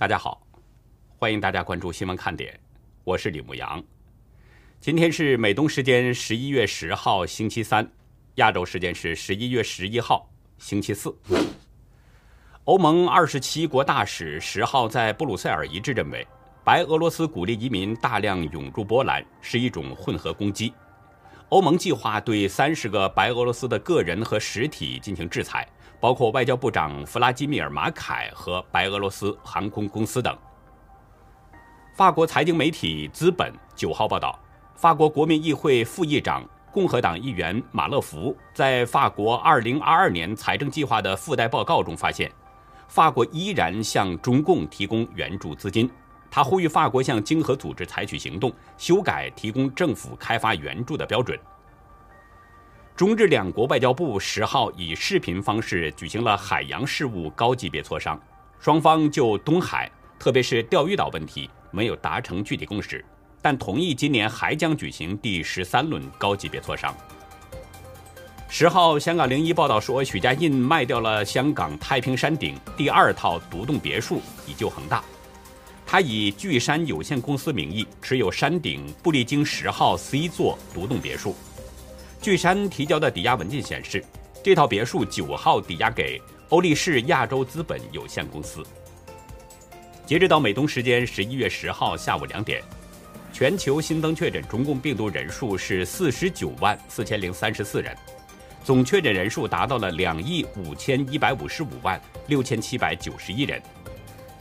大家好，欢迎大家关注新闻看点，我是李牧阳。今天是美东时间十一月十号星期三，亚洲时间是十一月十一号星期四。欧盟二十七国大使十号在布鲁塞尔一致认为，白俄罗斯鼓励移民大量涌入波兰是一种混合攻击。欧盟计划对三十个白俄罗斯的个人和实体进行制裁。包括外交部长弗拉基米尔·马凯和白俄罗斯航空公司等。法国财经媒体《资本》九号报道，法国国民议会副议长、共和党议员马勒福在法国2022年财政计划的附带报告中发现，法国依然向中共提供援助资金。他呼吁法国向经合组织采取行动，修改提供政府开发援助的标准。中日两国外交部十号以视频方式举行了海洋事务高级别磋商，双方就东海，特别是钓鱼岛问题没有达成具体共识，但同意今年还将举行第十三轮高级别磋商。十号，香港零一报道说，许家印卖掉了香港太平山顶第二套独栋别墅，以救恒大。他以巨山有限公司名义持有山顶布利京十号 C 座独栋别墅。巨山提交的抵押文件显示，这套别墅九号抵押给欧力士亚洲资本有限公司。截止到美东时间十一月十号下午两点，全球新增确诊中共病毒人数是四十九万四千零三十四人，总确诊人数达到了两亿五千一百五十五万六千七百九十一人，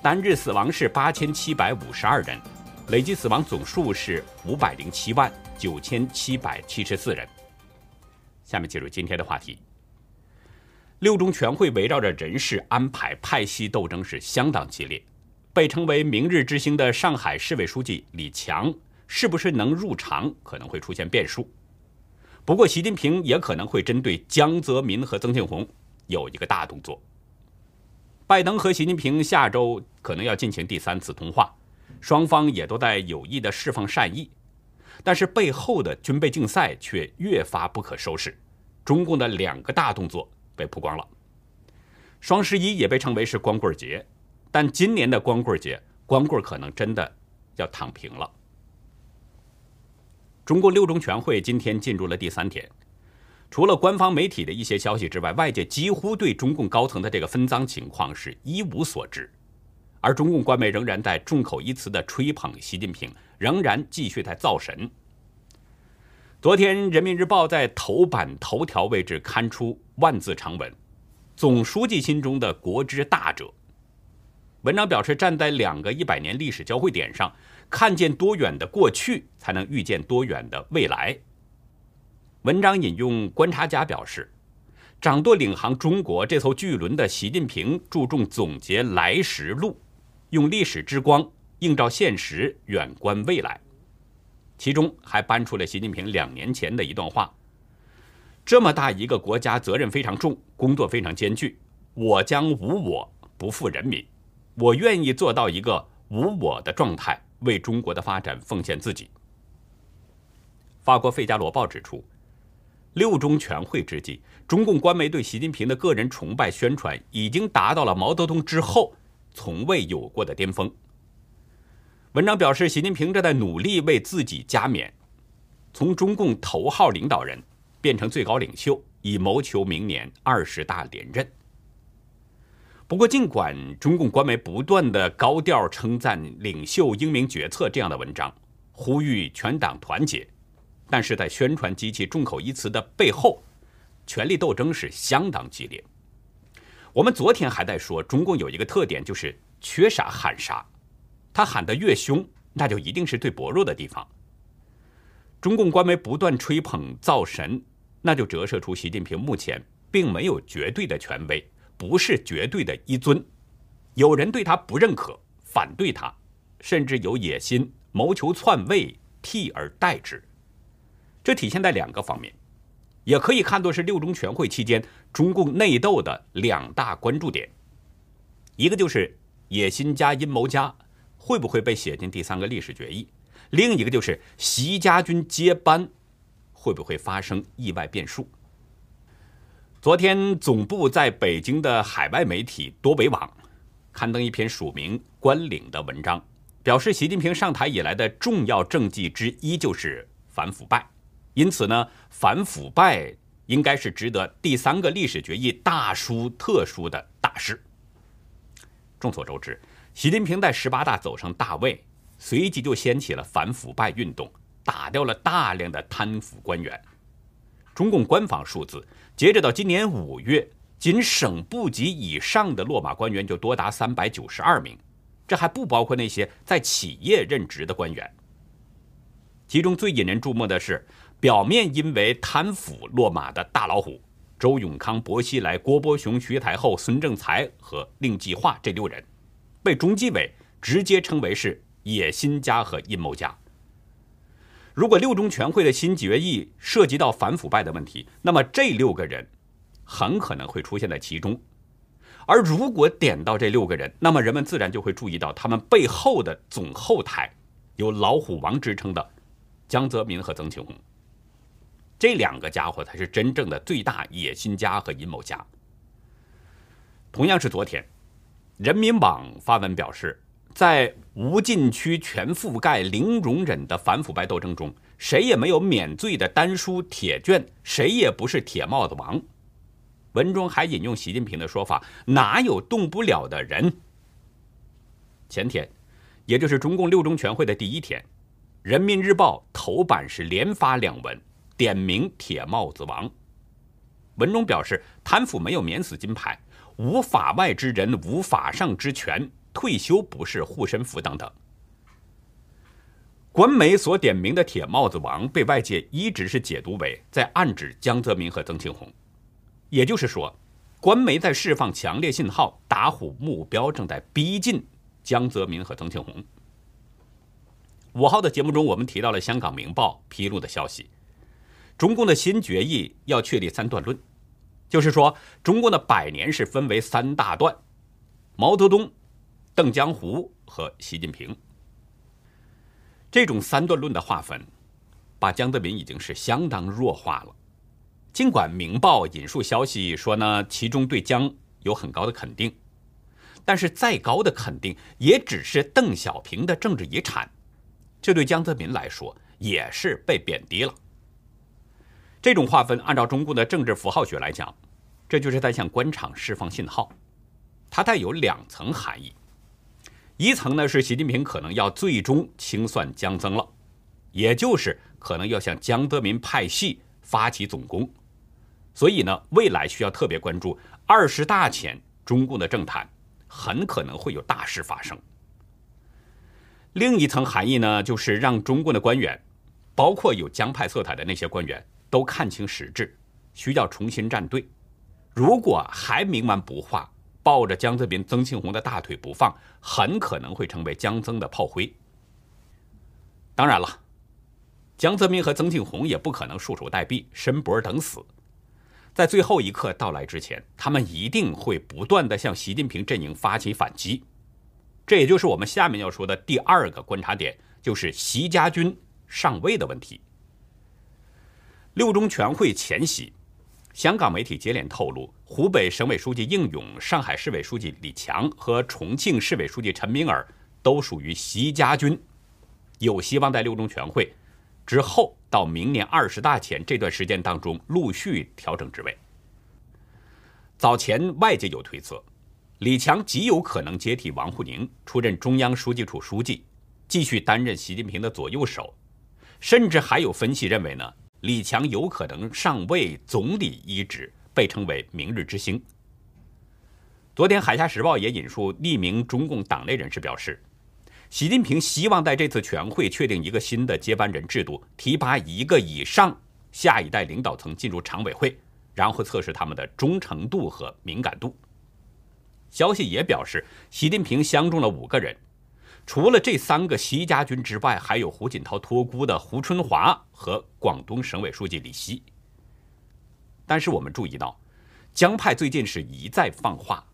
单日死亡是八千七百五十二人，累计死亡总数是五百零七万九千七百七十四人。下面进入今天的话题。六中全会围绕着人事安排派系斗争是相当激烈。被称为“明日之星”的上海市委书记李强是不是能入常，可能会出现变数。不过，习近平也可能会针对江泽民和曾庆红有一个大动作。拜登和习近平下周可能要进行第三次通话，双方也都在有意的释放善意。但是背后的军备竞赛却越发不可收拾，中共的两个大动作被曝光了。双十一也被称为是光棍节，但今年的光棍节，光棍可能真的要躺平了。中共六中全会今天进入了第三天，除了官方媒体的一些消息之外，外界几乎对中共高层的这个分赃情况是一无所知，而中共官媒仍然在众口一词的吹捧习近平。仍然继续在造神。昨天，《人民日报》在头版头条位置刊出万字长文：“总书记心中的国之大者。”文章表示，站在两个一百年历史交汇点上，看见多远的过去，才能预见多远的未来。文章引用观察家表示：“掌舵领航中国这艘巨轮的习近平，注重总结来时路，用历史之光。”映照现实，远观未来。其中还搬出了习近平两年前的一段话：“这么大一个国家，责任非常重，工作非常艰巨。我将无我，不负人民。我愿意做到一个无我的状态，为中国的发展奉献自己。”法国《费加罗报》指出，六中全会之际，中共官媒对习近平的个人崇拜宣传已经达到了毛泽东之后从未有过的巅峰。文章表示，习近平正在努力为自己加冕，从中共头号领导人变成最高领袖，以谋求明年二十大连任。不过，尽管中共官媒不断的高调称赞领袖英明决策这样的文章，呼吁全党团结，但是在宣传机器众口一词的背后，权力斗争是相当激烈。我们昨天还在说，中共有一个特点，就是缺啥喊啥。他喊得越凶，那就一定是最薄弱的地方。中共官媒不断吹捧造神，那就折射出习近平目前并没有绝对的权威，不是绝对的一尊。有人对他不认可，反对他，甚至有野心，谋求篡位，替而代之。这体现在两个方面，也可以看作是六中全会期间中共内斗的两大关注点。一个就是野心家、阴谋家。会不会被写进第三个历史决议？另一个就是习家军接班，会不会发生意外变数？昨天总部在北京的海外媒体多维网刊登一篇署名关岭的文章，表示习近平上台以来的重要政绩之一就是反腐败，因此呢，反腐败应该是值得第三个历史决议大书特书的大事。众所周知，习近平在十八大走上大位，随即就掀起了反腐败运动，打掉了大量的贪腐官员。中共官方数字，截止到今年五月。仅省部级以上的落马官员就多达三百九十二名，这还不包括那些在企业任职的官员。其中最引人注目的是，表面因为贪腐落马的大老虎周永康、薄熙来、郭伯雄、徐才厚、孙政才和令计划这六人，被中纪委直接称为是野心家和阴谋家。如果六中全会的新决议涉及到反腐败的问题，那么这六个人。很可能会出现在其中，而如果点到这六个人，那么人们自然就会注意到他们背后的总后台，有“老虎王”之称的江泽民和曾庆红。这两个家伙才是真正的最大野心家和阴谋家。同样是昨天，人民网发文表示，在无禁区、全覆盖、零容忍的反腐败斗争中，谁也没有免罪的丹书铁卷，谁也不是铁帽子王。文中还引用习近平的说法：“哪有动不了的人？”前天，也就是中共六中全会的第一天，《人民日报》头版是连发两文，点名“铁帽子王”。文中表示，贪腐没有免死金牌，无法外之人，无法上之权，退休不是护身符等等。官媒所点名的“铁帽子王”被外界一直是解读为在暗指江泽民和曾庆红。也就是说，官媒在释放强烈信号，打虎目标正在逼近江泽民和曾庆红。五号的节目中，我们提到了香港《明报》披露的消息：中共的新决议要确立三段论，就是说，中共的百年是分为三大段：毛泽东、邓江湖和习近平。这种三段论的划分，把江泽民已经是相当弱化了。尽管《明报》引述消息说呢，其中对江有很高的肯定，但是再高的肯定也只是邓小平的政治遗产，这对江泽民来说也是被贬低了。这种划分，按照中共的政治符号学来讲，这就是在向官场释放信号，它带有两层含义。一层呢是习近平可能要最终清算江曾了，也就是可能要向江泽民派系发起总攻。所以呢，未来需要特别关注二十大前中共的政坛很可能会有大事发生。另一层含义呢，就是让中共的官员，包括有江派色彩的那些官员，都看清实质，需要重新站队。如果还冥顽不化，抱着江泽民、曾庆红的大腿不放，很可能会成为江曾的炮灰。当然了，江泽民和曾庆红也不可能束手待毙、伸脖等死。在最后一刻到来之前，他们一定会不断的向习近平阵营发起反击。这也就是我们下面要说的第二个观察点，就是习家军上位的问题。六中全会前夕，香港媒体接连透露，湖北省委书记应勇、上海市委书记李强和重庆市委书记陈敏尔都属于习家军，有希望在六中全会。之后到明年二十大前这段时间当中，陆续调整职位。早前外界有推测，李强极有可能接替王沪宁出任中央书记处书记，继续担任习近平的左右手。甚至还有分析认为呢，李强有可能上位总理一职，被称为“明日之星”。昨天《海峡时报》也引述匿名中共党内人士表示。习近平希望在这次全会确定一个新的接班人制度，提拔一个以上下一代领导层进入常委会，然后测试他们的忠诚度和敏感度。消息也表示，习近平相中了五个人，除了这三个习家军之外，还有胡锦涛托孤的胡春华和广东省委书记李希。但是我们注意到，江派最近是一再放话，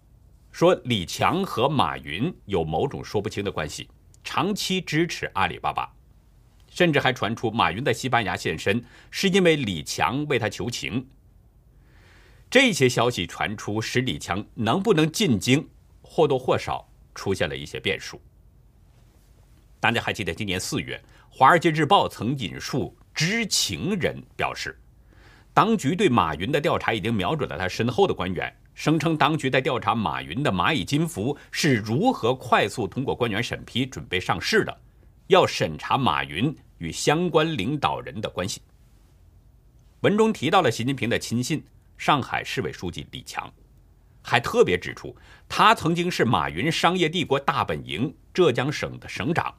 说李强和马云有某种说不清的关系。长期支持阿里巴巴，甚至还传出马云在西班牙现身是因为李强为他求情。这些消息传出，使李强能不能进京或多或少出现了一些变数。大家还记得今年四月，《华尔街日报》曾引述知情人表示，当局对马云的调查已经瞄准了他身后的官员，声称当局在调查马云的蚂蚁金服是如何快速通过官员审批准备上市的，要审查马云与相关领导人的关系。文中提到了习近平的亲信上海市委书记李强，还特别指出他曾经是马云商业帝国大本营浙江省的省长。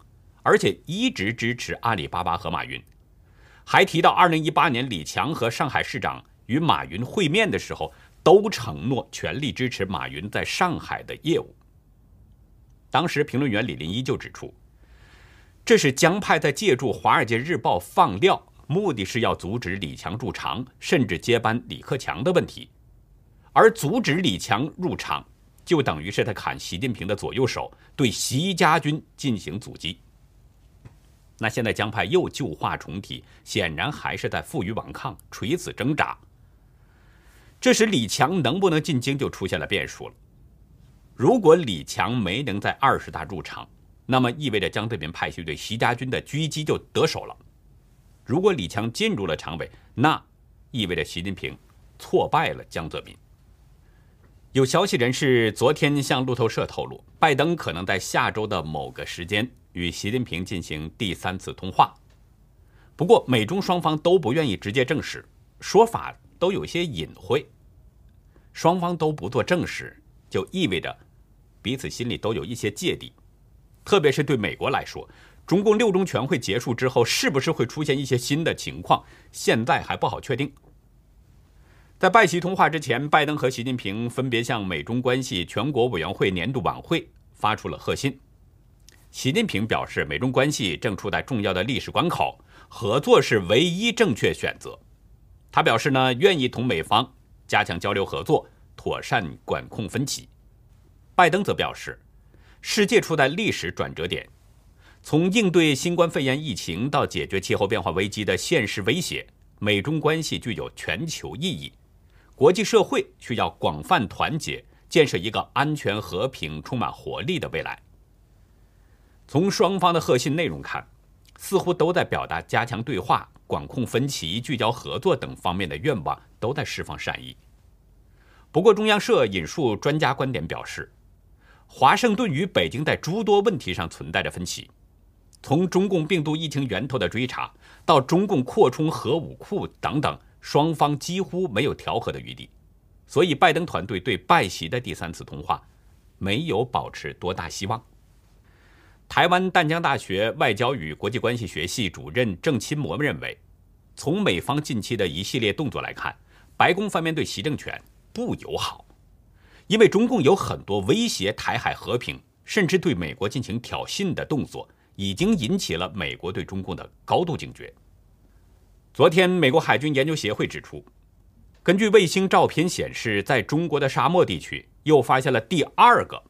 而且一直支持阿里巴巴和马云，还提到2018年李强和上海市长与马云会面的时候，都承诺全力支持马云在上海的业务。当时评论员李林一就指出，这是江派在借助《华尔街日报》放料，目的是要阻止李强入场，甚至接班李克强的问题。而阻止李强入场，就等于是他砍习近平的左右手，对习家军进行阻击。那现在江派又旧话重提，显然还是在负隅顽抗、垂死挣扎。这时李强能不能进京就出现了变数了。如果李强没能在二十大入场，那么意味着江泽民派系对习家军的狙击就得手了。如果李强进入了常委，那意味着习近平挫败了江泽民。有消息人士昨天向路透社透露，拜登可能在下周的某个时间。与习近平进行第三次通话，不过美中双方都不愿意直接证实，说法都有些隐晦。双方都不做证实，就意味着彼此心里都有一些芥蒂。特别是对美国来说，中共六中全会结束之后，是不是会出现一些新的情况，现在还不好确定。在拜习通话之前，拜登和习近平分别向美中关系全国委员会年度晚会发出了贺信。习近平表示，美中关系正处在重要的历史关口，合作是唯一正确选择。他表示呢，愿意同美方加强交流合作，妥善管控分歧。拜登则表示，世界处在历史转折点，从应对新冠肺炎疫情到解决气候变化危机的现实威胁，美中关系具有全球意义。国际社会需要广泛团结，建设一个安全、和平、充满活力的未来。从双方的贺信内容看，似乎都在表达加强对话、管控分歧、聚焦合作等方面的愿望，都在释放善意。不过，中央社引述专家观点表示，华盛顿与北京在诸多问题上存在着分歧，从中共病毒疫情源头的追查到中共扩充核武库等等，双方几乎没有调和的余地。所以，拜登团队对拜习的第三次通话没有保持多大希望。台湾淡江大学外交与国际关系学系主任郑钦模认为，从美方近期的一系列动作来看，白宫方面对习政权不友好，因为中共有很多威胁台海和平，甚至对美国进行挑衅的动作，已经引起了美国对中共的高度警觉。昨天，美国海军研究协会指出，根据卫星照片显示，在中国的沙漠地区又发现了第二个。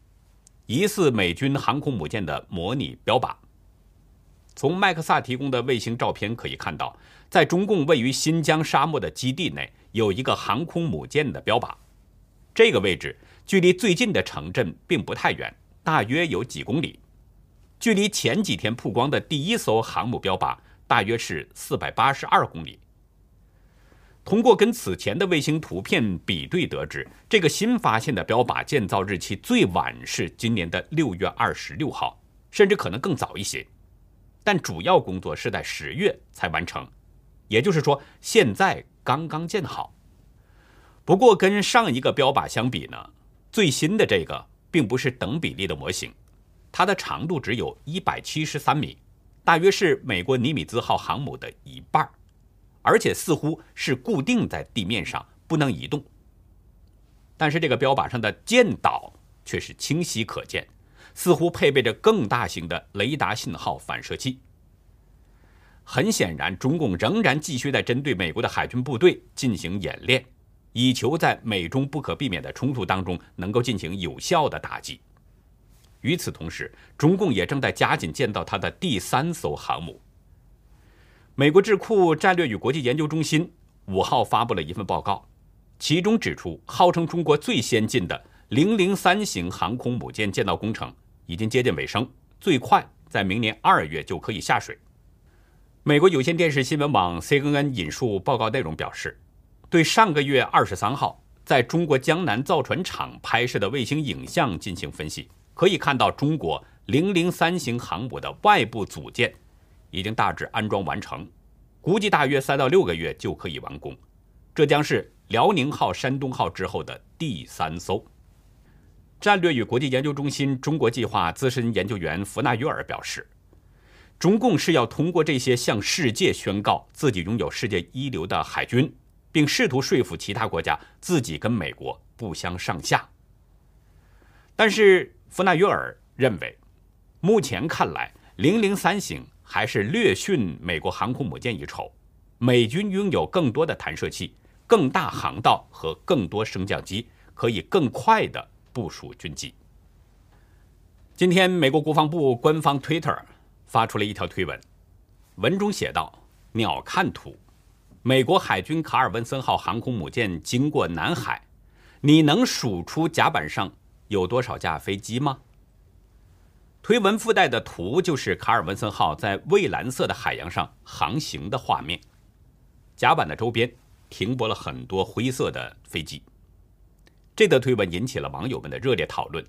疑似美军航空母舰的模拟标靶。从麦克萨提供的卫星照片可以看到，在中共位于新疆沙漠的基地内有一个航空母舰的标靶。这个位置距离最近的城镇并不太远，大约有几公里。距离前几天曝光的第一艘航母标靶大约是四百八十二公里。通过跟此前的卫星图片比对得知，这个新发现的标靶建造日期最晚是今年的六月二十六号，甚至可能更早一些。但主要工作是在十月才完成，也就是说现在刚刚建好。不过跟上一个标靶相比呢，最新的这个并不是等比例的模型，它的长度只有一百七十三米，大约是美国尼米兹号航母的一半而且似乎是固定在地面上，不能移动。但是这个标靶上的舰岛却是清晰可见，似乎配备着更大型的雷达信号反射器。很显然，中共仍然继续在针对美国的海军部队进行演练，以求在美中不可避免的冲突当中能够进行有效的打击。与此同时，中共也正在加紧建造它的第三艘航母。美国智库战略与国际研究中心五号发布了一份报告，其中指出，号称中国最先进的零零三型航空母舰建造工程已经接近尾声，最快在明年二月就可以下水。美国有线电视新闻网 CNN 引述报告内容表示，对上个月二十三号在中国江南造船厂拍摄的卫星影像进行分析，可以看到中国零零三型航母的外部组件已经大致安装完成，估计大约三到六个月就可以完工。这将是辽宁号、山东号之后的第三艘。战略与国际研究中心中国计划资深研究员弗纳约尔表示。中共是要通过这些向世界宣告自己拥有世界一流的海军，并试图说服其他国家自己跟美国不相上下。但是弗纳约尔认为，目前看来，零零三型还是略逊美国航空母舰一筹。美军拥有更多的弹射器、更大航道和更多升降机，可以更快地部署军机。今天，美国国防部官方 Twitter。发出了一条推文，文中写道：“鸟瞰图，美国海军卡尔文森号航空母舰经过南海，你能数出甲板上有多少架飞机吗？”推文附带的图就是卡尔文森号在蔚蓝色的海洋上航行的画面，甲板的周边停泊了很多灰色的飞机。这则推文引起了网友们的热烈讨论。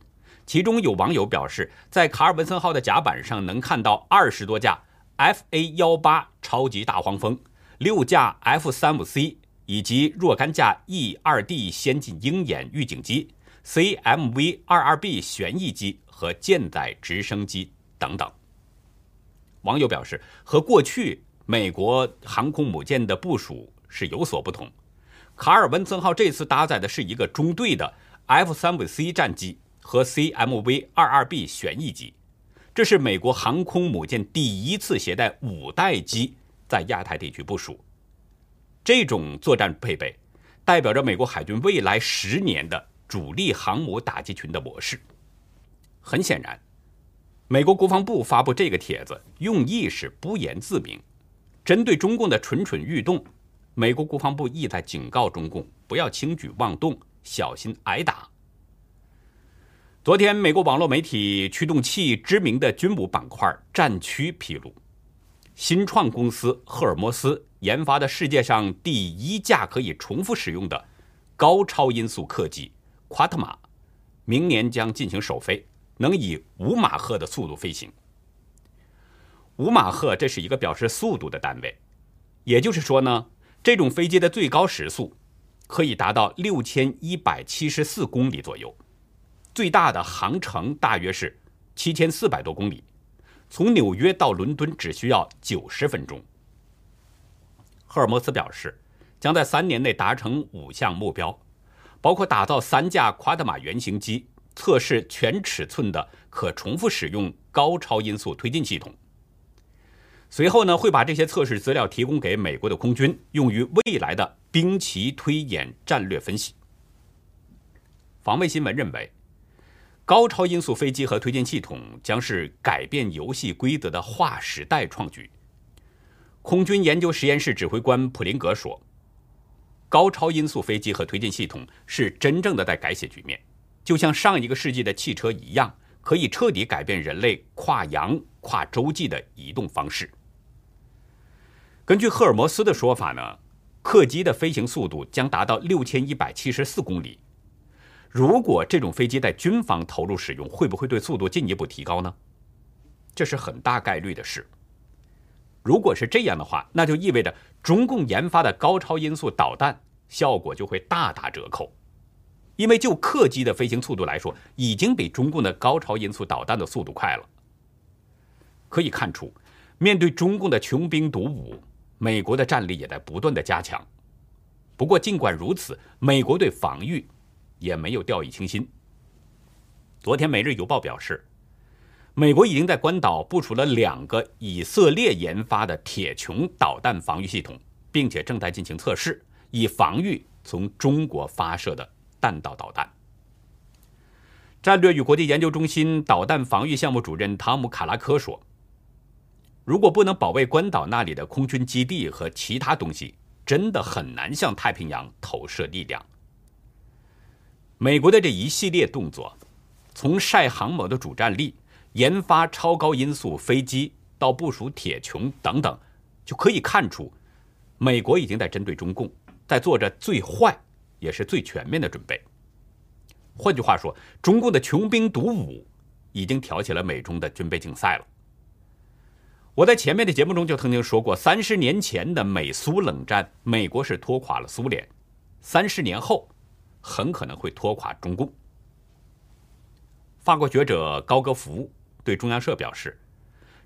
其中有网友表示，在卡尔文森号的甲板上能看到二十多架 F A 幺八超级大黄蜂、六架 F 三五 C 以及若干架 E 二 D 先进鹰眼预警机、C M V 二二 B 旋翼机和舰载直升机等等。网友表示，和过去美国航空母舰的部署是有所不同，卡尔文森号这次搭载的是一个中队的 F 三五 C 战机。和 CMV 二二 B 旋翼机，这是美国航空母舰第一次携带五代机在亚太地区部署。这种作战配备，代表着美国海军未来十年的主力航母打击群的模式。很显然，美国国防部发布这个帖子用意是不言自明，针对中共的蠢蠢欲动，美国国防部意在警告中共不要轻举妄动，小心挨打。昨天，美国网络媒体驱动器知名的军武板块战区披露，新创公司赫尔墨斯研发的世界上第一架可以重复使用的高超音速客机夸特玛，明年将进行首飞，能以五马赫的速度飞行。五马赫这是一个表示速度的单位，也就是说呢，这种飞机的最高时速可以达到六千一百七十四公里左右。最大的航程大约是七千四百多公里，从纽约到伦敦只需要九十分钟。赫尔墨斯表示，将在三年内达成五项目标，包括打造三架夸特玛原型机，测试全尺寸的可重复使用高超音速推进系统。随后呢，会把这些测试资料提供给美国的空军，用于未来的兵棋推演战略分析。防卫新闻认为。高超音速飞机和推进系统将是改变游戏规则的划时代创举。空军研究实验室指挥官普林格说：“高超音速飞机和推进系统是真正的在改写局面，就像上一个世纪的汽车一样，可以彻底改变人类跨洋、跨洲际的移动方式。”根据赫尔墨斯的说法呢，客机的飞行速度将达到六千一百七十四公里。如果这种飞机在军方投入使用，会不会对速度进一步提高呢？这是很大概率的事。如果是这样的话，那就意味着中共研发的高超音速导弹效果就会大打折扣，因为就客机的飞行速度来说，已经比中共的高超音速导弹的速度快了。可以看出，面对中共的穷兵黩武，美国的战力也在不断的加强。不过，尽管如此，美国对防御。也没有掉以轻心。昨天，《每日邮报》表示，美国已经在关岛部署了两个以色列研发的“铁穹”导弹防御系统，并且正在进行测试，以防御从中国发射的弹道导弹。战略与国际研究中心导弹防御项目主任汤姆·卡拉科说：“如果不能保卫关岛那里的空军基地和其他东西，真的很难向太平洋投射力量。”美国的这一系列动作，从晒航母的主战力，研发超高音速飞机到部署铁穹等等，就可以看出，美国已经在针对中共，在做着最坏也是最全面的准备。换句话说，中共的穷兵黩武已经挑起了美中的军备竞赛了。我在前面的节目中就曾经说过，三十年前的美苏冷战，美国是拖垮了苏联，三十年后很可能会拖垮中共。法国学者高格福对中央社表示，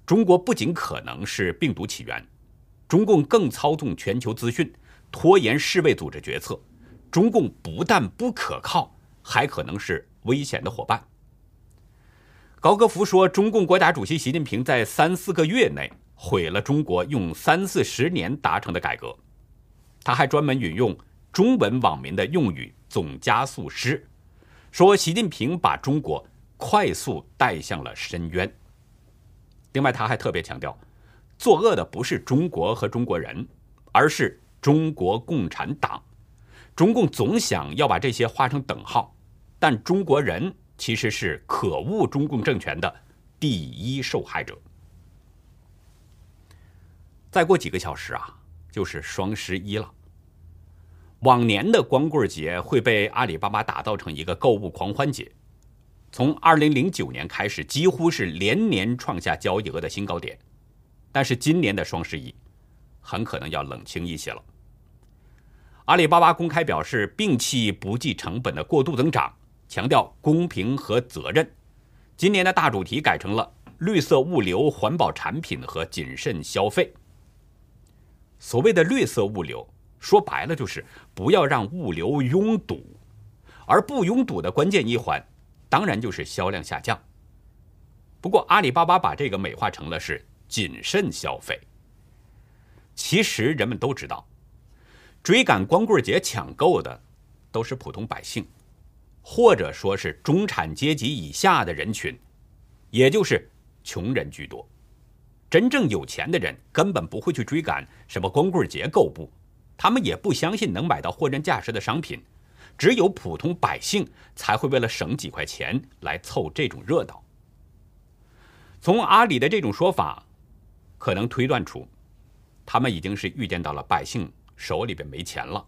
中国不仅可能是病毒起源，中共更操纵全球资讯，拖延世卫组织决策。中共不但不可靠，还可能是危险的伙伴。高格福说，中共国家主席习近平在三四个月内毁了中国用三四十年达成的改革。他还专门引用中文网民的用语“总加速师”，说习近平把中国快速带向了深渊。另外，他还特别强调，作恶的不是中国和中国人，而是中国共产党。中共总想要把这些画成等号，但中国人。其实是可恶中共政权的第一受害者。再过几个小时啊，就是双十一了。往年的光棍节会被阿里巴巴打造成一个购物狂欢节，从二零零九年开始，几乎是连年创下交易额的新高点。但是今年的双十一很可能要冷清一些了。阿里巴巴公开表示，摒弃不计成本的过度增长。强调公平和责任。今年的大主题改成了绿色物流、环保产品和谨慎消费。所谓的绿色物流，说白了就是不要让物流拥堵，而不拥堵的关键一环，当然就是销量下降。不过阿里巴巴把这个美化成了是谨慎消费。其实人们都知道，追赶光棍节抢购的都是普通百姓。或者说是中产阶级以下的人群，也就是穷人居多。真正有钱的人根本不会去追赶什么光棍节购物，他们也不相信能买到货真价实的商品。只有普通百姓才会为了省几块钱来凑这种热闹。从阿里的这种说法，可能推断出，他们已经是预见到了百姓手里边没钱了，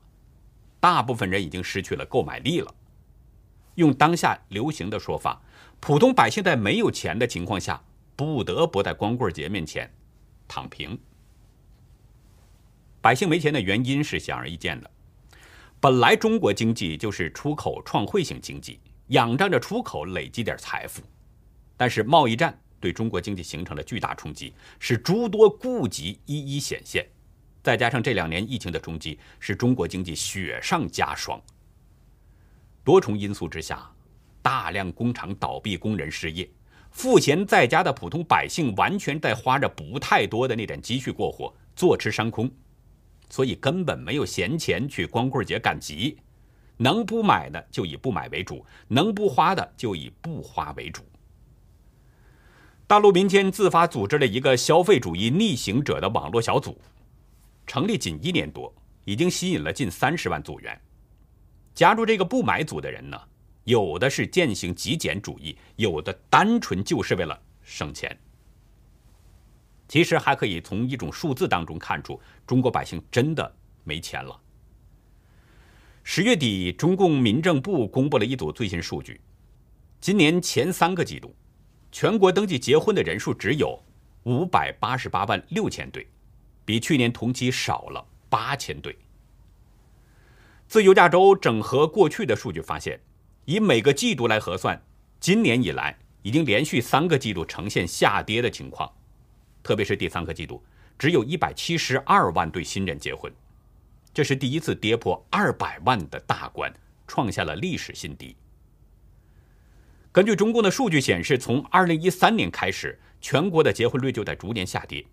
大部分人已经失去了购买力了。用当下流行的说法，普通百姓在没有钱的情况下，不得不在光棍节面前躺平。百姓没钱的原因是显而易见的，本来中国经济就是出口创汇型经济，仰仗着出口累积点财富，但是贸易战对中国经济形成了巨大冲击，使诸多痼疾一一显现，再加上这两年疫情的冲击，使中国经济雪上加霜。多重因素之下，大量工厂倒闭，工人失业，赋闲在家的普通百姓完全在花着不太多的那点积蓄过活，坐吃山空，所以根本没有闲钱去光棍节赶集，能不买的就以不买为主，能不花的就以不花为主。大陆民间自发组织了一个消费主义逆行者的网络小组，成立仅一年多，已经吸引了近三十万组员。加入这个不买组的人呢，有的是践行极简主义，有的单纯就是为了省钱。其实还可以从一种数字当中看出，中国百姓真的没钱了。十月底，中共民政部公布了一组最新数据：今年前三个季度，全国登记结婚的人数只有五百八十八万六千对，比去年同期少了八千对。自由亚洲整合过去的数据发现，以每个季度来核算，今年以来已经连续三个季度呈现下跌的情况，特别是第三个季度，只有一百七十二万对新人结婚，这是第一次跌破二百万的大关，创下了历史新低。根据中共的数据显示，从二零一三年开始，全国的结婚率就在逐年下跌，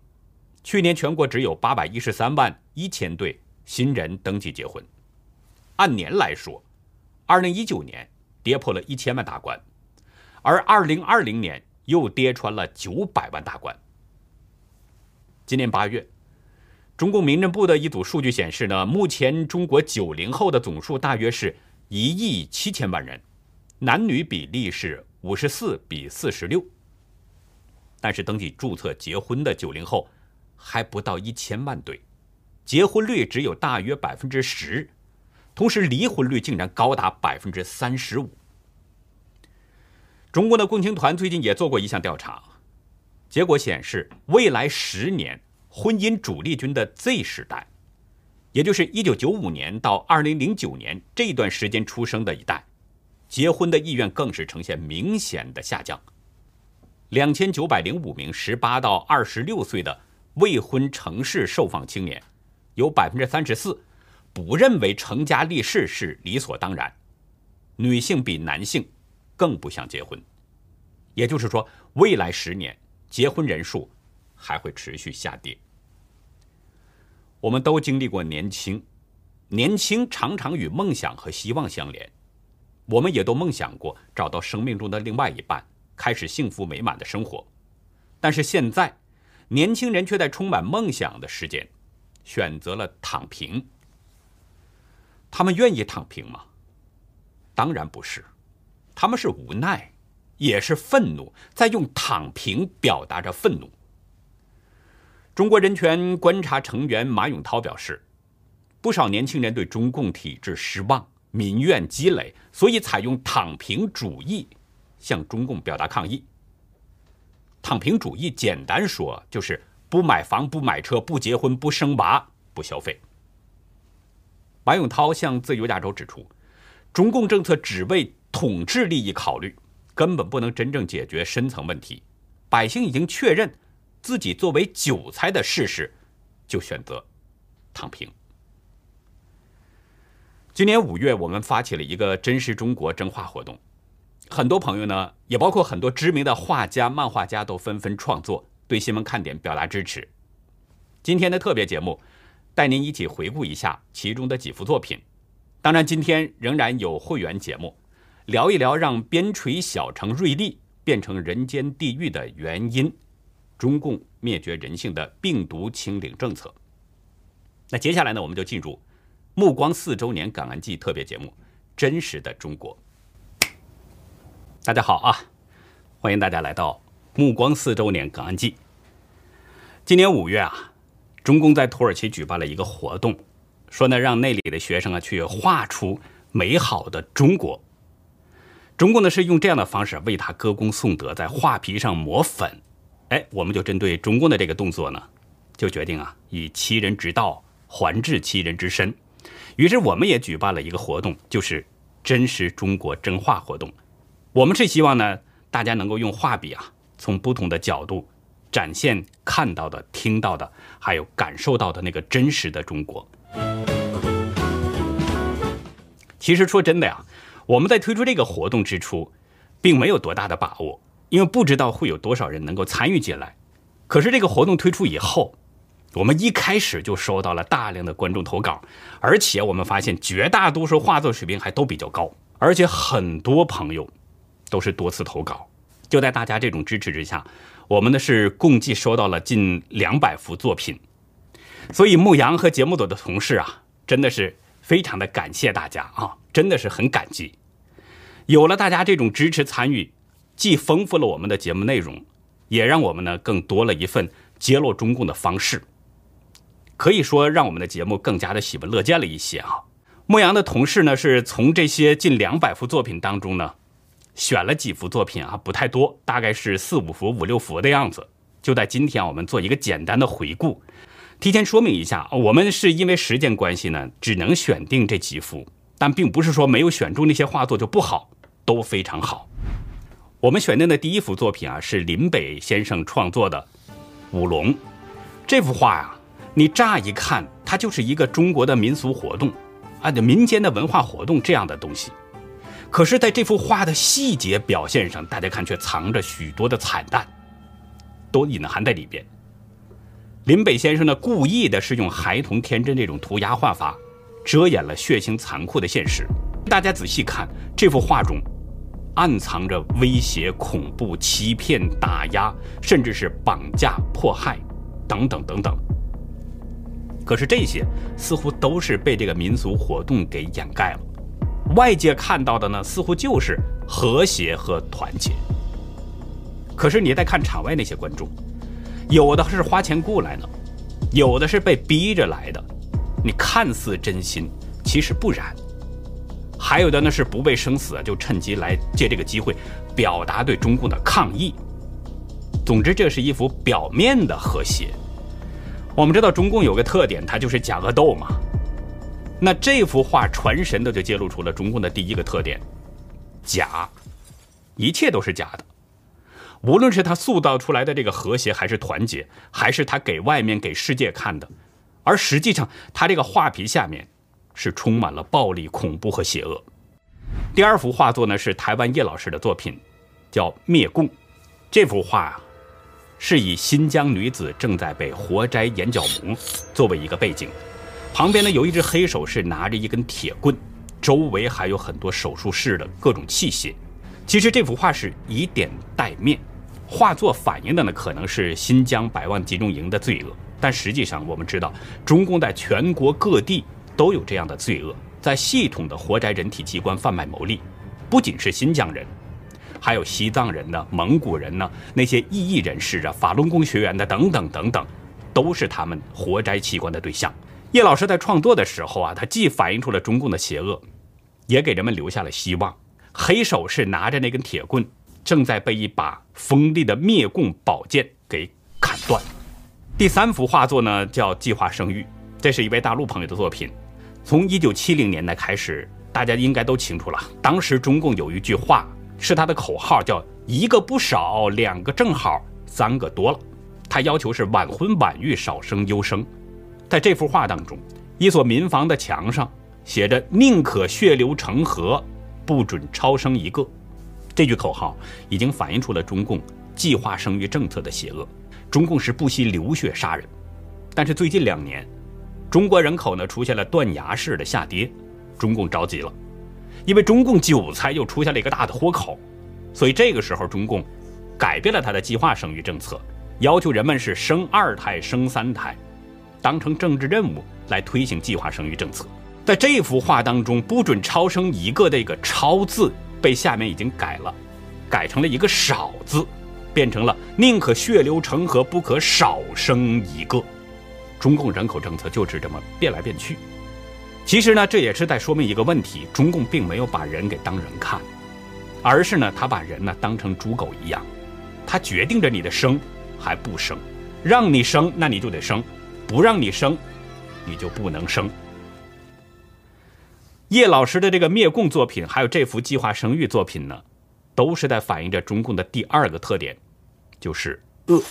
去年全国只有八百一十三万一千对新人登记结婚。按年来说，二零一九年跌破了一千万大关，而二零二零年又跌穿了九百万大关。今年八月，中共民政部的一组数据显示呢，目前中国九零后的总数大约是一亿七千万人，男女比例是五十四比四十六。但是登记注册结婚的九零后还不到一千万对，结婚率只有大约百分之十，同时离婚率竟然高达百分之三十五。中国的共青团最近也做过一项调查，结果显示，未来十年婚姻主力军的 Z 时代，也就是一九九五年到二零零九年这段时间出生的一代，结婚的意愿更是呈现明显的下降。两千九百零五名十八到二十六岁的未婚城市受访青年，有百分之三十四不认为成家立室是理所当然，女性比男性。更不想结婚，也就是说，未来十年结婚人数还会持续下跌。我们都经历过年轻，年轻常常与梦想和希望相连，我们也都梦想过找到生命中的另外一半，开始幸福美满的生活。但是现在，年轻人却在充满梦想的时间，选择了躺平。他们愿意躺平吗？当然不是。他们是无奈，也是愤怒，在用躺平表达着愤怒。中国人权观察成员马永涛表示，不少年轻人对中共体制失望，民怨积累，所以采用躺平主义向中共表达抗议。躺平主义简单说就是不买房、不买车、不结婚、不生娃、不消费。马永涛向自由亚洲指出，中共政策只为。统治利益考虑，根本不能真正解决深层问题。百姓已经确认自己作为韭菜的事实，就选择躺平。今年五月，我们发起了一个“真实中国”真画活动，很多朋友呢，也包括很多知名的画家、漫画家，都纷纷创作，对新闻看点表达支持。今天的特别节目，带您一起回顾一下其中的几幅作品。当然，今天仍然有会员节目。聊一聊让边陲小城瑞丽变成人间地狱的原因，中共灭绝人性的病毒清零政策。那接下来呢，我们就进入《目光四周年感恩季》特别节目《真实的中国》。大家好啊，欢迎大家来到《目光四周年感恩季》。今年五月啊，中共在土耳其举办了一个活动，说呢，让那里的学生啊去画出美好的中国。中共呢是用这样的方式为他歌功颂德，在画皮上抹粉。哎，我们就针对中共的这个动作呢，就决定啊，以其人之道还治其人之身。于是我们也举办了一个活动，就是真实中国真画活动。我们是希望呢，大家能够用画笔啊，从不同的角度展现看到的、听到的，还有感受到的那个真实的中国。其实说真的呀。我们在推出这个活动之初，并没有多大的把握，因为不知道会有多少人能够参与进来。可是这个活动推出以后，我们一开始就收到了大量的观众投稿，而且我们发现绝大多数画作水平还都比较高，而且很多朋友都是多次投稿。就在大家这种支持之下，我们呢是共计收到了近两百幅作品。所以牧羊和节目组的同事啊，真的是非常的感谢大家啊，真的是很感激。有了大家这种支持参与，既丰富了我们的节目内容，也让我们呢更多了一份揭露中共的方式，可以说让我们的节目更加的喜闻乐见了一些啊。牧羊的同事呢是从这些近两百幅作品当中呢，选了几幅作品啊，不太多，大概是四五幅、五六幅的样子。就在今天，我们做一个简单的回顾，提前说明一下，我们是因为时间关系呢，只能选定这几幅。但并不是说没有选中那些画作就不好，都非常好。我们选定的第一幅作品啊，是林北先生创作的《舞龙》。这幅画呀，你乍一看，它就是一个中国的民俗活动，啊，就民间的文化活动这样的东西。可是，在这幅画的细节表现上，大家看却藏着许多的惨淡，都隐含在里边。林北先生呢，故意的是用孩童天真这种涂鸦画法。遮掩了血腥残酷的现实。大家仔细看这幅画中，暗藏着威胁、恐怖、欺骗、打压，甚至是绑架、迫害，等等等等。可是这些似乎都是被这个民俗活动给掩盖了。外界看到的呢，似乎就是和谐和团结。可是你再看场外那些观众，有的是花钱雇来的，有的是被逼着来的。你看似真心，其实不然。还有的呢是不畏生死，就趁机来借这个机会表达对中共的抗议。总之，这是一幅表面的和谐。我们知道中共有个特点，它就是假恶斗嘛。那这幅画传神的就揭露出了中共的第一个特点：假，一切都是假的。无论是他塑造出来的这个和谐，还是团结，还是他给外面、给世界看的，而实际上他这个画皮下面是充满了暴力、恐怖和邪恶。第二幅画作呢是台湾叶老师的作品，叫《灭共》。这幅画啊。是以新疆女子正在被活摘眼角膜作为一个背景，旁边呢有一只黑手是拿着一根铁棍，周围还有很多手术室的各种器械。其实这幅画是以点带面，画作反映的呢可能是新疆百万集中营的罪恶，但实际上我们知道，中共在全国各地都有这样的罪恶，在系统的活摘人体器官贩卖牟利，不仅是新疆人。还有西藏人呢，蒙古人呢，那些异议人士啊，法轮功学员的等等等等，都是他们活摘器官的对象。叶老师在创作的时候啊，他既反映出了中共的邪恶，也给人们留下了希望。黑手是拿着那根铁棍，正在被一把锋利的灭共宝剑给砍断。第三幅画作呢，叫《计划生育》，这是一位大陆朋友的作品。从一九七零年代开始，大家应该都清楚了，当时中共有一句话。是他的口号，叫一个不少，两个正好，三个多了。他要求是晚婚晚育，少生优生。在这幅画当中，一所民房的墙上写着“宁可血流成河，不准超生一个”。这句口号已经反映出了中共计划生育政策的邪恶。中共是不惜流血杀人。但是最近两年，中国人口呢出现了断崖式的下跌，中共着急了。因为中共韭菜又出现了一个大的豁口，所以这个时候中共改变了他的计划生育政策，要求人们是生二胎、生三胎，当成政治任务来推行计划生育政策。在这幅画当中，不准超生一个的一个“超”字被下面已经改了，改成了一个“少”字，变成了宁可血流成河，不可少生一个。中共人口政策就是这么变来变去。其实呢，这也是在说明一个问题：中共并没有把人给当人看，而是呢，他把人呢当成猪狗一样，他决定着你的生还不生，让你生那你就得生，不让你生，你就不能生。叶老师的这个灭共作品，还有这幅计划生育作品呢，都是在反映着中共的第二个特点，就是恶。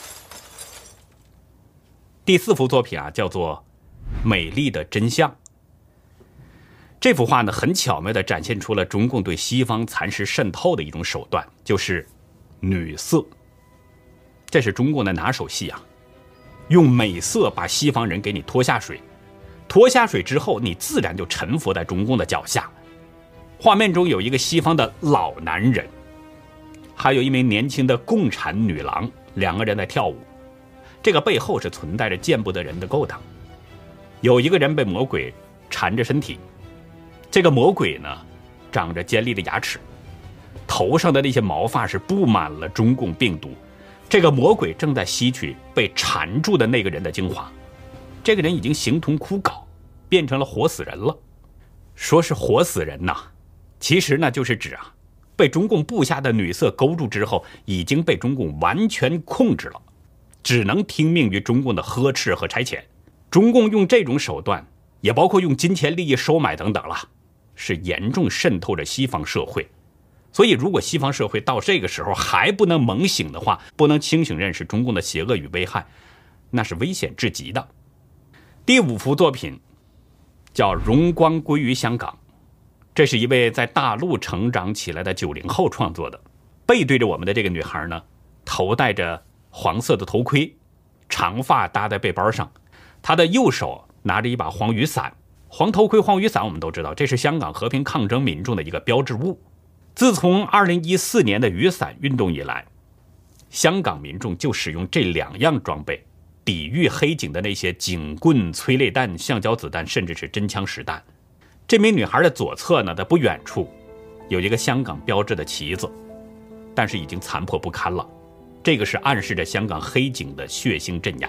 第四幅作品啊，叫做《美丽的真相》。这幅画呢，很巧妙地展现出了中共对西方蚕食渗透的一种手段，就是女色。这是中共的拿手戏啊，用美色把西方人给你拖下水，拖下水之后，你自然就臣服在中共的脚下。画面中有一个西方的老男人，还有一名年轻的共产女郎，两个人在跳舞。这个背后是存在着见不得人的勾当，有一个人被魔鬼缠着身体。这个魔鬼呢，长着尖利的牙齿，头上的那些毛发是布满了中共病毒。这个魔鬼正在吸取被缠住的那个人的精华，这个人已经形同枯槁，变成了活死人了。说是活死人呐，其实呢就是指啊，被中共布下的女色勾住之后，已经被中共完全控制了，只能听命于中共的呵斥和差遣。中共用这种手段，也包括用金钱利益收买等等了。是严重渗透着西方社会，所以如果西方社会到这个时候还不能猛醒的话，不能清醒认识中共的邪恶与危害，那是危险至极的。第五幅作品叫《荣光归于香港》，这是一位在大陆成长起来的九零后创作的。背对着我们的这个女孩呢，头戴着黄色的头盔，长发搭在背包上，她的右手拿着一把黄雨伞。黄头盔、黄雨伞，我们都知道，这是香港和平抗争民众的一个标志物。自从2014年的雨伞运动以来，香港民众就使用这两样装备，抵御黑警的那些警棍、催泪弹、橡胶子弹，甚至是真枪实弹。这名女孩的左侧呢，在不远处有一个香港标志的旗子，但是已经残破不堪了。这个是暗示着香港黑警的血腥镇压。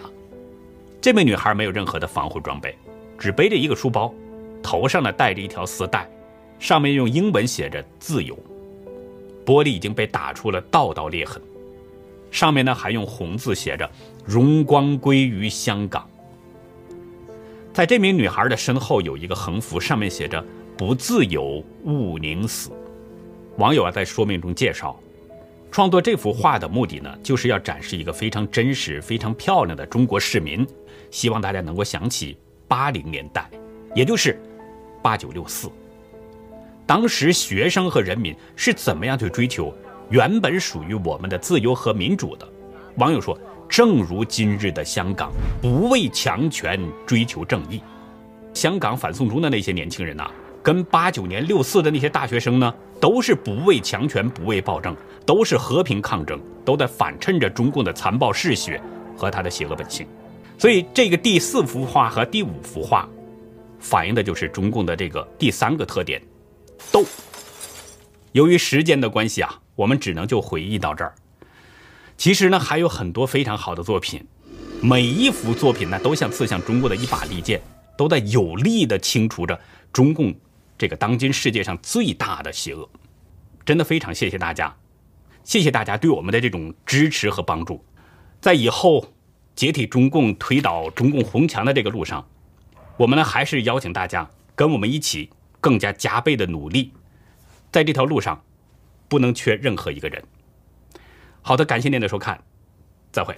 这名女孩没有任何的防护装备，只背着一个书包，头上呢戴着一条丝带，上面用英文写着“自由”，玻璃已经被打出了道道裂痕，上面呢还用红字写着“荣光归于香港”。在这名女孩的身后有一个横幅，上面写着“不自由勿宁死”。网友啊在说明中介绍，创作这幅画的目的呢，就是要展示一个非常真实、非常漂亮的中国市民，希望大家能够想起八零年代，也就是八九六四，当时学生和人民是怎么样去追求原本属于我们的自由和民主的。网友说。正如今日的香港，不畏强权追求正义。香港反送中的那些年轻人呐，跟八九年六四的那些大学生呢，都是不畏强权、不畏暴政，都是和平抗争，都在反衬着中共的残暴嗜血和他的邪恶本性。所以，这个第四幅画和第五幅画，反映的就是中共的这个第三个特点——斗。由于时间的关系啊，我们只能就回忆到这儿。其实呢，还有很多非常好的作品，每一幅作品呢，都像刺向中国的一把利剑，都在有力的清除着中共这个当今世界上最大的邪恶。真的非常谢谢大家，谢谢大家对我们的这种支持和帮助。在以后解体中共、推倒中共红墙的这个路上，我们呢还是邀请大家跟我们一起更加加倍的努力，在这条路上不能缺任何一个人。好的，感谢您的收看，再会。